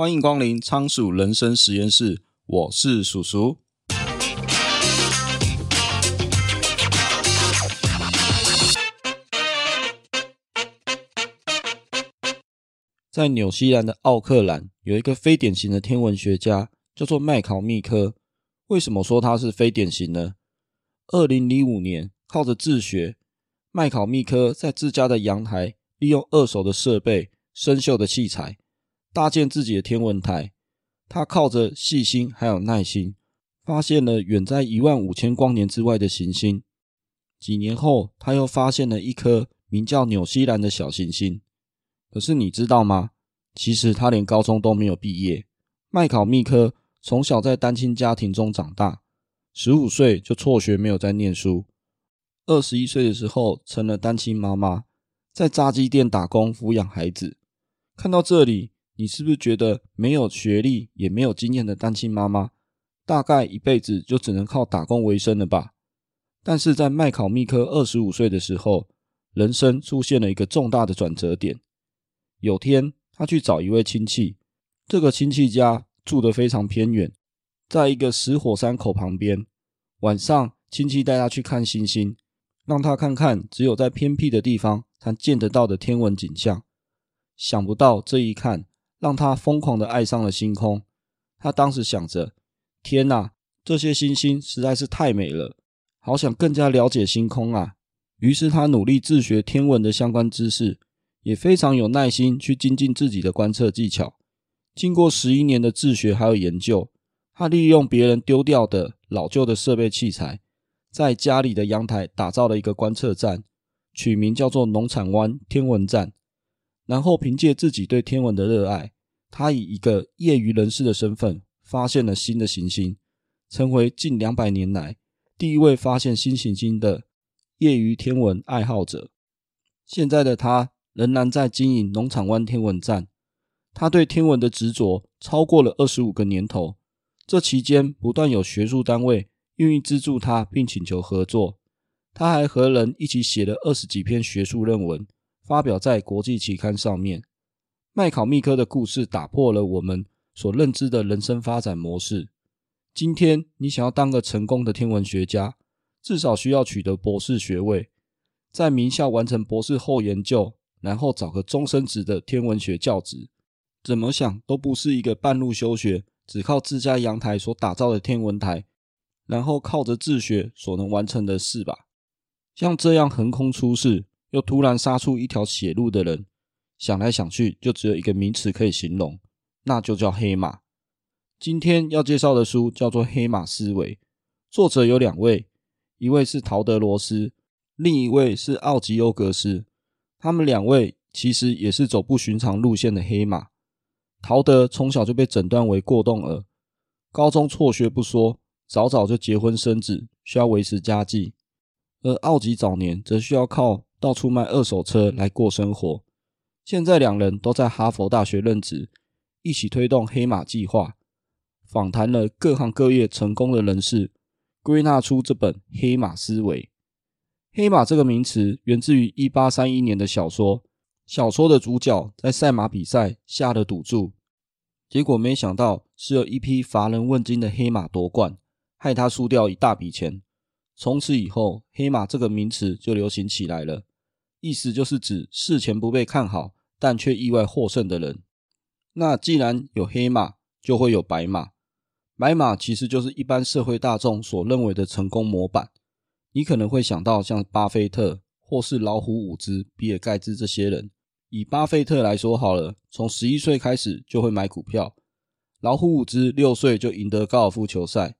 欢迎光临仓鼠人生实验室，我是鼠鼠。在纽西兰的奥克兰，有一个非典型的天文学家，叫做麦考密科。为什么说他是非典型呢？二零零五年，靠着自学，麦考密科在自家的阳台，利用二手的设备、生锈的器材，搭建自己的天文台。他靠着细心还有耐心，发现了远在一万五千光年之外的行星。几年后，他又发现了一颗名叫纽西兰的小行星。可是你知道吗？其实他连高中都没有毕业。麦考密科从小在单亲家庭中长大，十五岁就辍学，没有再念书。二十一岁的时候，成了单亲妈妈，在炸鸡店打工抚养孩子。看到这里，你是不是觉得没有学历也没有经验的单亲妈妈，大概一辈子就只能靠打工为生了吧？但是在麦考密科二十五岁的时候，人生出现了一个重大的转折点。有天，他去找一位亲戚，这个亲戚家住得非常偏远，在一个死火山口旁边。晚上，亲戚带他去看星星。让他看看只有在偏僻的地方才见得到的天文景象。想不到这一看，让他疯狂的爱上了星空。他当时想着：天哪，这些星星实在是太美了，好想更加了解星空啊！于是他努力自学天文的相关知识，也非常有耐心去精进自己的观测技巧。经过十一年的自学还有研究，他利用别人丢掉的老旧的设备器材。在家里的阳台打造了一个观测站，取名叫做农场湾天文站。然后凭借自己对天文的热爱，他以一个业余人士的身份发现了新的行星，成为近两百年来第一位发现新行星的业余天文爱好者。现在的他仍然在经营农场湾天文站，他对天文的执着超过了二十五个年头。这期间不断有学术单位。愿意资助他，并请求合作。他还和人一起写了二十几篇学术论文，发表在国际期刊上面。麦考密科的故事打破了我们所认知的人生发展模式。今天，你想要当个成功的天文学家，至少需要取得博士学位，在名校完成博士后研究，然后找个终身职的天文学教职。怎么想都不是一个半路休学，只靠自家阳台所打造的天文台。然后靠着自学所能完成的事吧。像这样横空出世又突然杀出一条血路的人，想来想去就只有一个名词可以形容，那就叫黑马。今天要介绍的书叫做《黑马思维》，作者有两位，一位是陶德罗斯，另一位是奥吉欧格斯。他们两位其实也是走不寻常路线的黑马。陶德从小就被诊断为过动儿，高中辍学不说。早早就结婚生子，需要维持家计；而奥吉早年则需要靠到处卖二手车来过生活。现在两人都在哈佛大学任职，一起推动黑马计划，访谈了各行各业成功的人士，归纳出这本《黑马思维》。黑马这个名词源自于一八三一年的小说，小说的主角在赛马比赛下了赌注，结果没想到是有一匹乏人问津的黑马夺冠。害他输掉一大笔钱，从此以后，黑马这个名词就流行起来了。意思就是指事前不被看好，但却意外获胜的人。那既然有黑马，就会有白马。白马其实就是一般社会大众所认为的成功模板。你可能会想到像巴菲特或是老虎伍兹、比尔盖茨这些人。以巴菲特来说好了，从十一岁开始就会买股票；老虎伍兹六岁就赢得高尔夫球赛。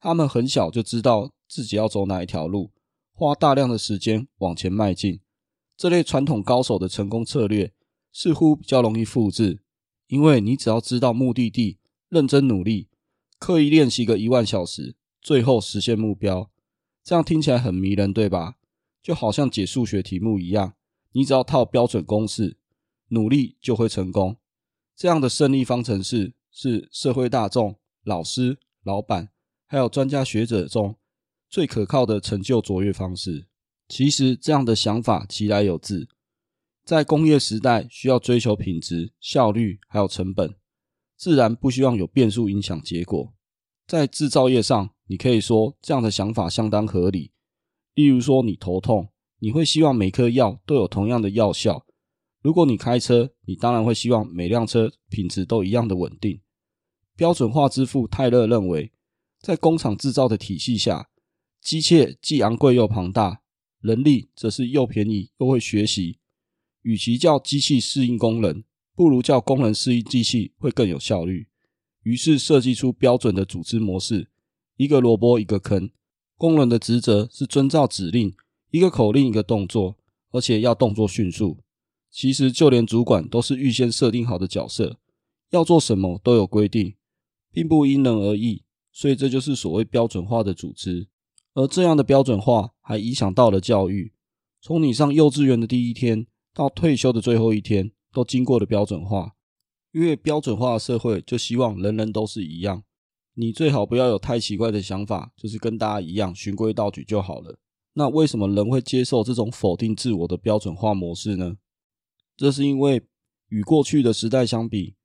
他们很小就知道自己要走哪一条路，花大量的时间往前迈进。这类传统高手的成功策略似乎比较容易复制，因为你只要知道目的地，认真努力，刻意练习个一万小时，最后实现目标。这样听起来很迷人，对吧？就好像解数学题目一样，你只要套标准公式，努力就会成功。这样的胜利方程式是社会大众、老师、老板。还有专家学者中最可靠的成就卓越方式。其实这样的想法其来有自，在工业时代需要追求品质、效率还有成本，自然不希望有变数影响结果。在制造业上，你可以说这样的想法相当合理。例如说，你头痛，你会希望每颗药都有同样的药效。如果你开车，你当然会希望每辆车品质都一样的稳定。标准化之父泰勒认为，在工厂制造的体系下，机械既昂贵又庞大，人力则是又便宜又会学习。与其叫机器适应工人，不如叫工人适应机器会更有效率。于是设计出标准的组织模式：一个萝卜一个坑。工人的职责是遵照指令，一个口令一个动作，而且要动作迅速。其实，就连主管都是预先设定好的角色，要做什么都有规定，并不因人而异。所以，这就是所谓标准化的组织。而这样的标准化还影响到了教育，从你上幼稚园的第一天到退休的最后一天，都经过了标准化。因为标准化的社会就希望人人都是一样，你最好不要有太奇怪的想法，就是跟大家一样循规蹈矩就好了。那为什么人会接受这种否定自我的标准化模式呢？这是因为与过去的时代相比，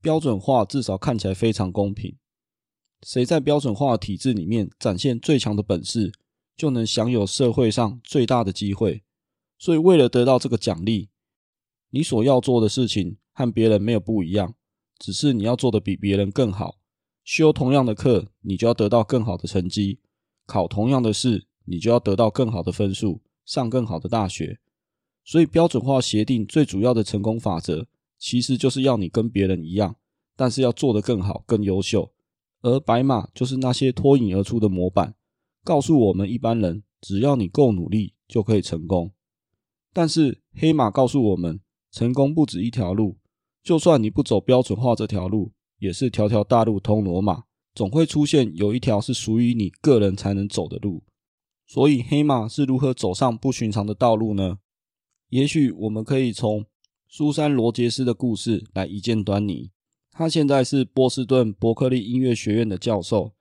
标准化至少看起来非常公平。谁在标准化体制里面展现最强的本事，就能享有社会上最大的机会。所以，为了得到这个奖励，你所要做的事情和别人没有不一样，只是你要做的比别人更好。修同样的课，你就要得到更好的成绩；考同样的试，你就要得到更好的分数，上更好的大学。所以，标准化协定最主要的成功法则，其实就是要你跟别人一样，但是要做得更好、更优秀。而白马就是那些脱颖而出的模板，告诉我们一般人，只要你够努力，就可以成功。但是黑马告诉我们，成功不止一条路，就算你不走标准化这条路，也是条条大路通罗马，总会出现有一条是属于你个人才能走的路。所以，黑马是如何走上不寻常的道路呢？也许我们可以从苏珊·罗杰斯的故事来一见端倪。他现在是波士顿伯克利音乐学院的教授，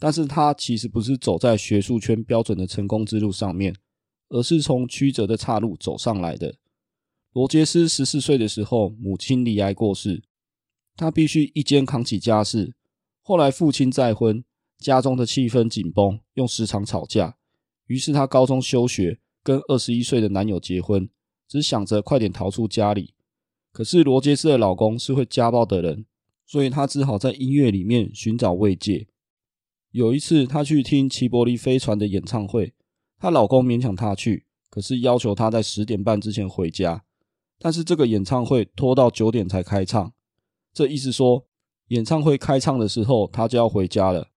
但是他其实不是走在学术圈标准的成功之路上面，而是从曲折的岔路走上来的。罗杰斯十四岁的时候，母亲罹癌过世，他必须一肩扛起家事。后来父亲再婚，家中的气氛紧绷，又时常吵架，于是他高中休学，跟二十一岁的男友结婚。只想着快点逃出家里，可是罗杰斯的老公是会家暴的人，所以她只好在音乐里面寻找慰藉。有一次，她去听齐柏林飞船的演唱会，她老公勉强她去，可是要求她在十点半之前回家。但是这个演唱会拖到九点才开唱，这意思说，演唱会开唱的时候她就要回家了。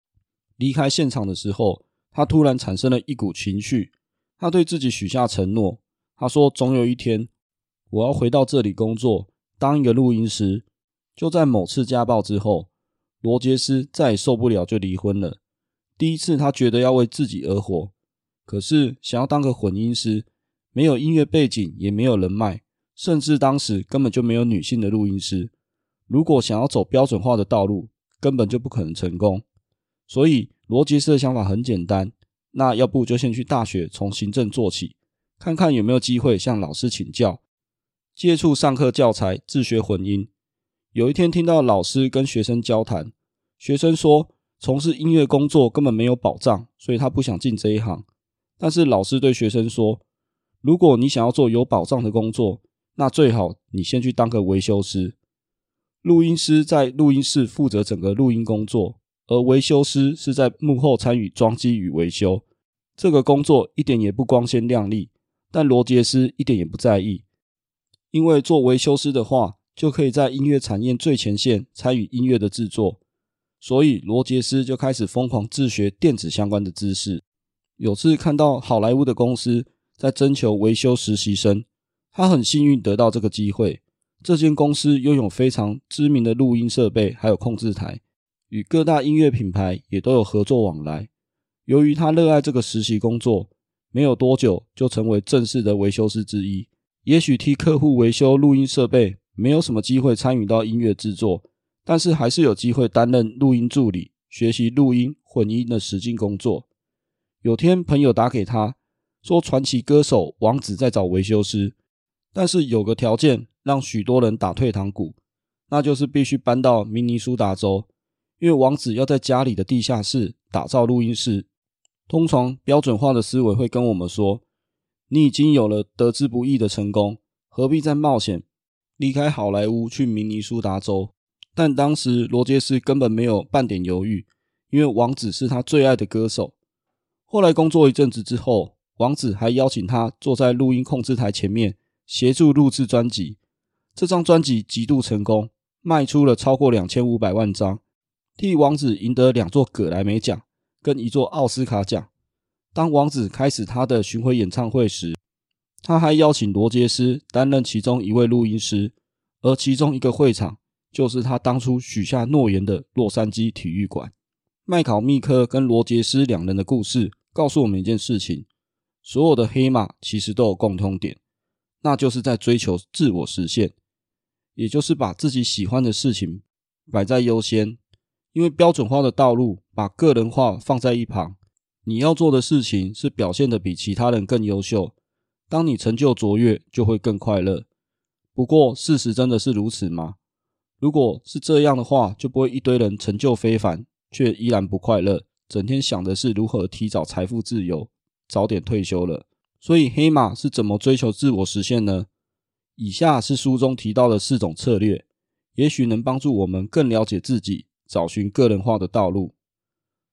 离开现场的时候，她突然产生了一股情绪，她对自己许下承诺。他说：“总有一天，我要回到这里工作，当一个录音师。”就在某次家暴之后，罗杰斯再也受不了，就离婚了。第一次，他觉得要为自己而活，可是想要当个混音师，没有音乐背景，也没有人脉，甚至当时根本就没有女性的录音师。如果想要走标准化的道路，根本就不可能成功。所以，罗杰斯的想法很简单：那要不就先去大学从行政做起。看看有没有机会向老师请教，接触上课教材，自学混音。有一天听到老师跟学生交谈，学生说从事音乐工作根本没有保障，所以他不想进这一行。但是老师对学生说，如果你想要做有保障的工作，那最好你先去当个维修师。录音师在录音室负责整个录音工作，而维修师是在幕后参与装机与维修。这个工作一点也不光鲜亮丽。但罗杰斯一点也不在意，因为做维修师的话，就可以在音乐产业最前线参与音乐的制作，所以罗杰斯就开始疯狂自学电子相关的知识。有次看到好莱坞的公司在征求维修实习生，他很幸运得到这个机会。这间公司拥有非常知名的录音设备，还有控制台，与各大音乐品牌也都有合作往来。由于他热爱这个实习工作。没有多久就成为正式的维修师之一。也许替客户维修录音设备没有什么机会参与到音乐制作，但是还是有机会担任录音助理，学习录音混音的实际工作。有天朋友打给他说，传奇歌手王子在找维修师，但是有个条件让许多人打退堂鼓，那就是必须搬到明尼苏达州，因为王子要在家里的地下室打造录音室。通常标准化的思维会跟我们说：“你已经有了得之不易的成功，何必再冒险离开好莱坞去明尼苏达州？”但当时罗杰斯根本没有半点犹豫，因为王子是他最爱的歌手。后来工作一阵子之后，王子还邀请他坐在录音控制台前面协助录制专辑。这张专辑极度成功，卖出了超过两千五百万张，替王子赢得两座葛莱美奖。跟一座奥斯卡奖。当王子开始他的巡回演唱会时，他还邀请罗杰斯担任其中一位录音师，而其中一个会场就是他当初许下诺言的洛杉矶体育馆。麦考密科跟罗杰斯两人的故事告诉我们一件事情：所有的黑马其实都有共通点，那就是在追求自我实现，也就是把自己喜欢的事情摆在优先。因为标准化的道路把个人化放在一旁，你要做的事情是表现得比其他人更优秀。当你成就卓越，就会更快乐。不过，事实真的是如此吗？如果是这样的话，就不会一堆人成就非凡，却依然不快乐，整天想的是如何提早财富自由，早点退休了。所以，黑马是怎么追求自我实现呢？以下是书中提到的四种策略，也许能帮助我们更了解自己。找寻个人化的道路。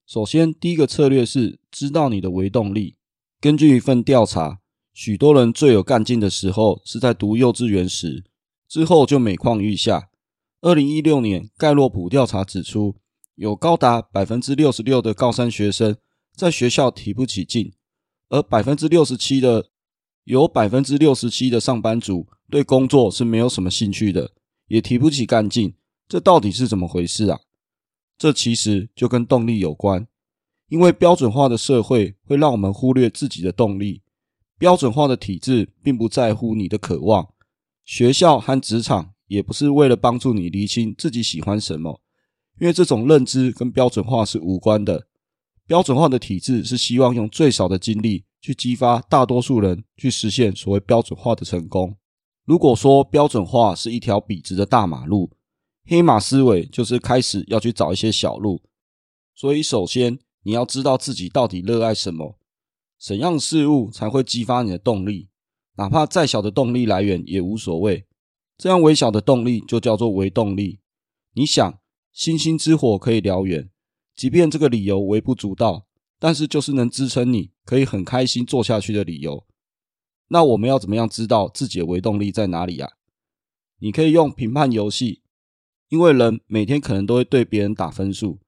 首先，第一个策略是知道你的微动力。根据一份调查，许多人最有干劲的时候是在读幼稚园时，之后就每况愈下。二零一六年盖洛普调查指出，有高达百分之六十六的高三学生在学校提不起劲，而百分之六十七的有百分之六十七的上班族对工作是没有什么兴趣的，也提不起干劲。这到底是怎么回事啊？这其实就跟动力有关，因为标准化的社会会让我们忽略自己的动力。标准化的体制并不在乎你的渴望，学校和职场也不是为了帮助你厘清自己喜欢什么，因为这种认知跟标准化是无关的。标准化的体制是希望用最少的精力去激发大多数人去实现所谓标准化的成功。如果说标准化是一条笔直的大马路，黑马思维就是开始要去找一些小路，所以首先你要知道自己到底热爱什么，怎样事物才会激发你的动力，哪怕再小的动力来源也无所谓。这样微小的动力就叫做微动力。你想，星星之火可以燎原，即便这个理由微不足道，但是就是能支撑你可以很开心做下去的理由。那我们要怎么样知道自己的微动力在哪里呀？你可以用评判游戏。因为人每天可能都会对别人打分数，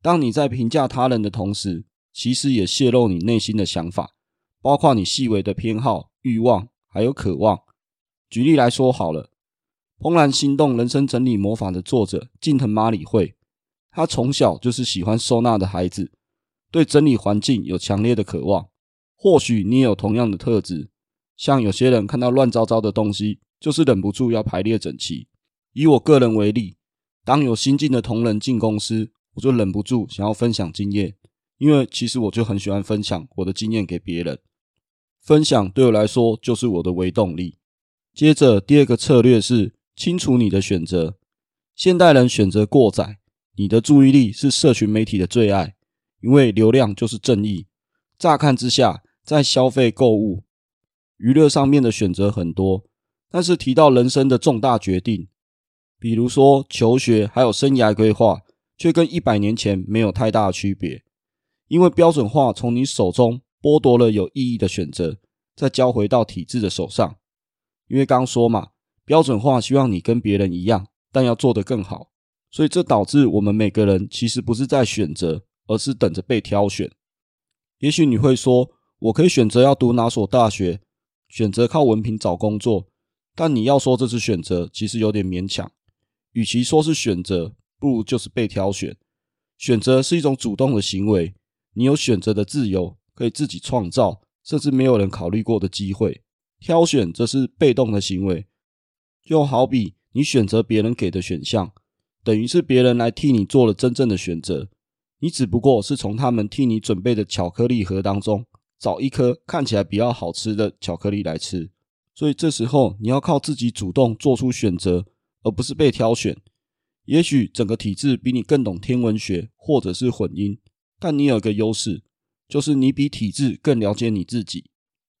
当你在评价他人的同时，其实也泄露你内心的想法，包括你细微的偏好、欲望还有渴望。举例来说好了，《怦然心动：人生整理魔法》的作者近藤麻里惠，他从小就是喜欢收纳的孩子，对整理环境有强烈的渴望。或许你也有同样的特质，像有些人看到乱糟糟的东西，就是忍不住要排列整齐。以我个人为例。当有新进的同仁进公司，我就忍不住想要分享经验，因为其实我就很喜欢分享我的经验给别人。分享对我来说就是我的微动力。接着，第二个策略是清楚你的选择。现代人选择过载，你的注意力是社群媒体的最爱，因为流量就是正义。乍看之下，在消费、购物、娱乐上面的选择很多，但是提到人生的重大决定。比如说求学，还有生涯规划，却跟一百年前没有太大的区别，因为标准化从你手中剥夺了有意义的选择，再交回到体制的手上。因为刚说嘛，标准化希望你跟别人一样，但要做得更好，所以这导致我们每个人其实不是在选择，而是等着被挑选。也许你会说，我可以选择要读哪所大学，选择靠文凭找工作，但你要说这是选择，其实有点勉强。与其说是选择，不如就是被挑选。选择是一种主动的行为，你有选择的自由，可以自己创造，甚至没有人考虑过的机会。挑选则是被动的行为，就好比你选择别人给的选项，等于是别人来替你做了真正的选择，你只不过是从他们替你准备的巧克力盒当中找一颗看起来比较好吃的巧克力来吃。所以这时候你要靠自己主动做出选择。而不是被挑选，也许整个体制比你更懂天文学，或者是混音，但你有个优势，就是你比体制更了解你自己。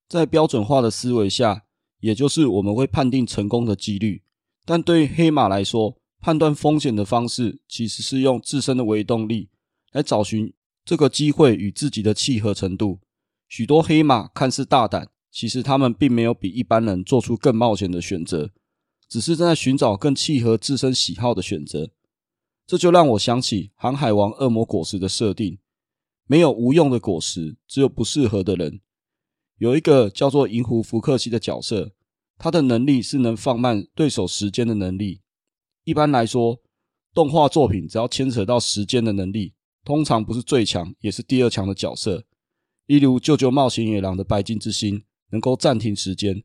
在标准化的思维下，也就是我们会判定成功的几率，但对于黑马来说，判断风险的方式其实是用自身的微动力来找寻这个机会与自己的契合程度。许多黑马看似大胆，其实他们并没有比一般人做出更冒险的选择，只是正在寻找更契合自身喜好的选择。这就让我想起《航海王：恶魔果实》的设定：没有无用的果实，只有不适合的人。有一个叫做银狐福克西的角色，他的能力是能放慢对手时间的能力。一般来说，动画作品只要牵扯到时间的能力，通常不是最强，也是第二强的角色。例如《救救冒险野狼》的白金之心能够暂停时间，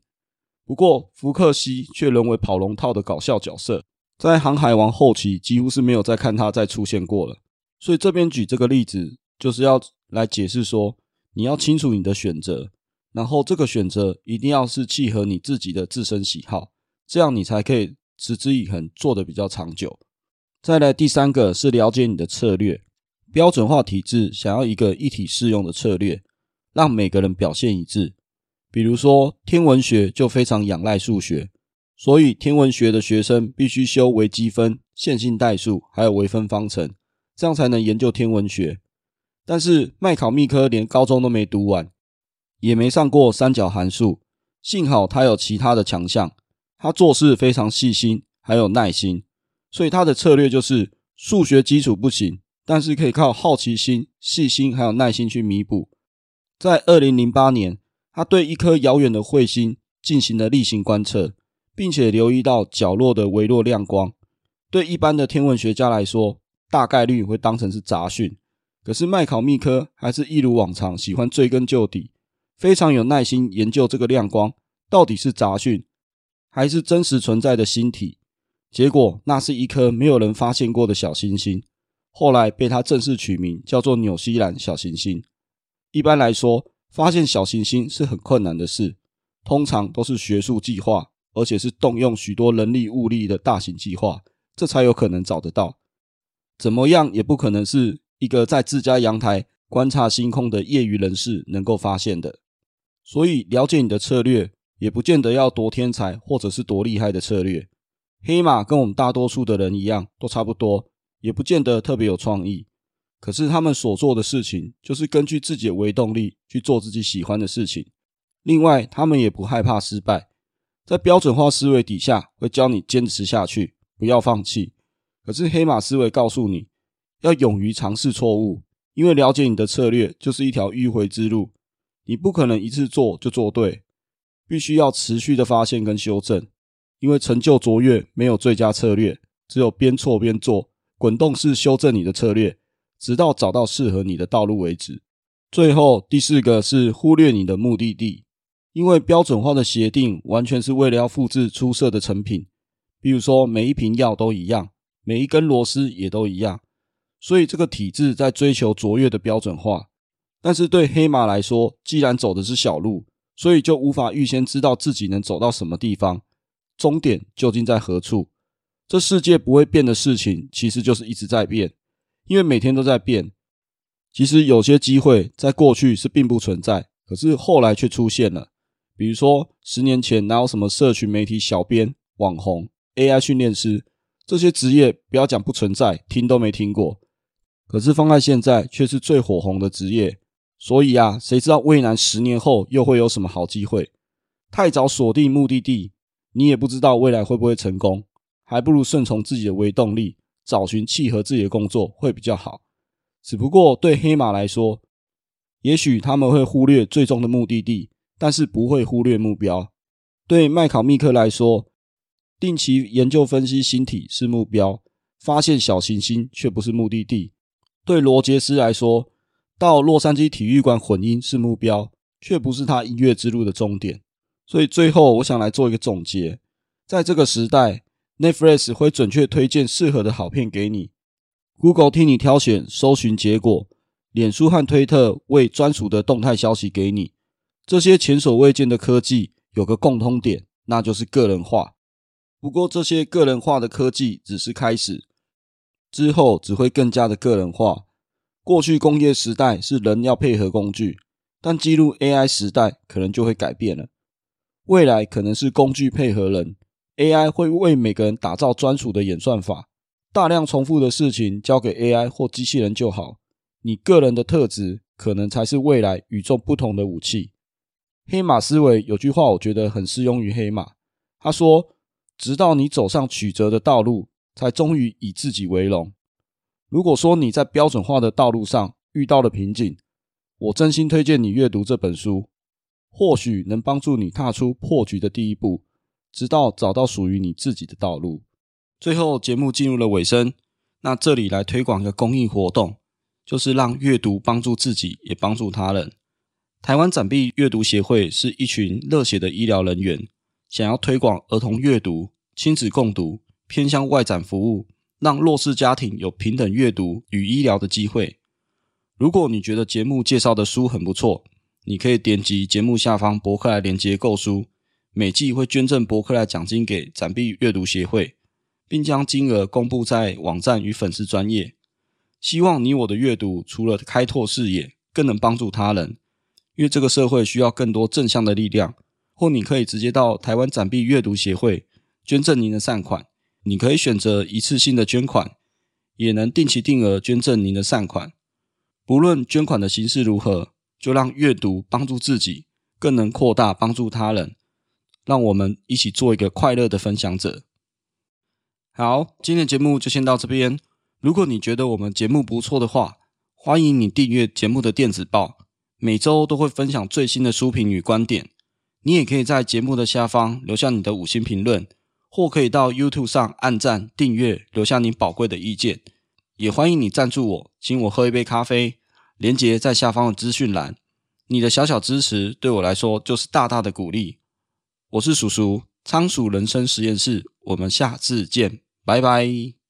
不过福克西却沦为跑龙套的搞笑角色，在《航海王》后期几乎是没有再看他再出现过了。所以这边举这个例子，就是要来解释说，你要清楚你的选择。然后这个选择一定要是契合你自己的自身喜好，这样你才可以持之以恒，做得比较长久。再来第三个是了解你的策略，标准化体制想要一个一体适用的策略，让每个人表现一致。比如说天文学就非常仰赖数学，所以天文学的学生必须修微积分、线性代数还有微分方程，这样才能研究天文学。但是麦考密科连高中都没读完。也没上过三角函数，幸好他有其他的强项，他做事非常细心，还有耐心，所以他的策略就是数学基础不行，但是可以靠好奇心、细心还有耐心去弥补。在二零零八年，他对一颗遥远的彗星进行了例行观测，并且留意到角落的微弱亮光。对一般的天文学家来说，大概率会当成是杂讯，可是麦考密科还是一如往常喜欢追根究底。非常有耐心研究这个亮光到底是杂讯还是真实存在的星体，结果那是一颗没有人发现过的小行星，后来被他正式取名叫做纽西兰小行星。一般来说，发现小行星是很困难的事，通常都是学术计划，而且是动用许多人力物力的大型计划，这才有可能找得到。怎么样也不可能是一个在自家阳台观察星空的业余人士能够发现的。所以，了解你的策略，也不见得要多天才或者是多厉害的策略。黑马跟我们大多数的人一样，都差不多，也不见得特别有创意。可是他们所做的事情，就是根据自己的微动力去做自己喜欢的事情。另外，他们也不害怕失败，在标准化思维底下，会教你坚持下去，不要放弃。可是黑马思维告诉你，要勇于尝试错误，因为了解你的策略，就是一条迂回之路。你不可能一次做就做对，必须要持续的发现跟修正，因为成就卓越没有最佳策略，只有边错边做，滚动式修正你的策略，直到找到适合你的道路为止。最后第四个是忽略你的目的地，因为标准化的协定完全是为了要复制出色的成品，比如说每一瓶药都一样，每一根螺丝也都一样，所以这个体制在追求卓越的标准化。但是对黑马来说，既然走的是小路，所以就无法预先知道自己能走到什么地方，终点究竟在何处。这世界不会变的事情，其实就是一直在变，因为每天都在变。其实有些机会在过去是并不存在，可是后来却出现了。比如说，十年前哪有什么社群媒体小编、网红、AI 训练师这些职业？不要讲不存在，听都没听过。可是放在现在，却是最火红的职业。所以啊，谁知道未来十年后又会有什么好机会？太早锁定目的地，你也不知道未来会不会成功，还不如顺从自己的微动力，找寻契合自己的工作会比较好。只不过对黑马来说，也许他们会忽略最终的目的地，但是不会忽略目标。对麦考密克来说，定期研究分析星体是目标，发现小行星却不是目的地。对罗杰斯来说，到洛杉矶体育馆混音是目标，却不是他音乐之路的终点。所以最后，我想来做一个总结：在这个时代，Netflix 会准确推荐适合的好片给你；Google 替你挑选搜寻结果；脸书和推特为专属的动态消息给你。这些前所未见的科技有个共通点，那就是个人化。不过，这些个人化的科技只是开始，之后只会更加的个人化。过去工业时代是人要配合工具，但进入 AI 时代可能就会改变了。未来可能是工具配合人，AI 会为每个人打造专属的演算法，大量重复的事情交给 AI 或机器人就好。你个人的特质可能才是未来与众不同的武器。黑马思维有句话，我觉得很适用于黑马。他说：“直到你走上曲折的道路，才终于以自己为荣。”如果说你在标准化的道路上遇到了瓶颈，我真心推荐你阅读这本书，或许能帮助你踏出破局的第一步，直到找到属于你自己的道路。最后，节目进入了尾声，那这里来推广一个公益活动，就是让阅读帮助自己，也帮助他人。台湾展臂阅读协会是一群热血的医疗人员，想要推广儿童阅读、亲子共读、偏向外展服务，让弱势家庭有平等阅读与医疗的机会。如果你觉得节目介绍的书很不错，你可以点击节目下方博客来连接购书，每季会捐赠博客来奖金给展臂阅读协会，并将金额公布在网站与粉丝专业。希望你我的阅读除了开拓视野，更能帮助他人。因为这个社会需要更多正向的力量，或你可以直接到台湾展臂阅读协会捐赠您的善款。你可以选择一次性的捐款，也能定期定额捐赠您的善款。不论捐款的形式如何，就让阅读帮助自己，更能扩大帮助他人。让我们一起做一个快乐的分享者。好，今天的节目就先到这边。如果你觉得我们节目不错的话，欢迎你订阅节目的电子报。每周都会分享最新的书评与观点，你也可以在节目的下方留下你的五星评论，或可以到 YouTube 上按赞、订阅，留下你宝贵的意见。也欢迎你赞助我，请我喝一杯咖啡，连结在下方的资讯栏。你的小小支持对我来说就是大大的鼓励。我是叔叔，仓鼠人生实验室，我们下次见，拜拜。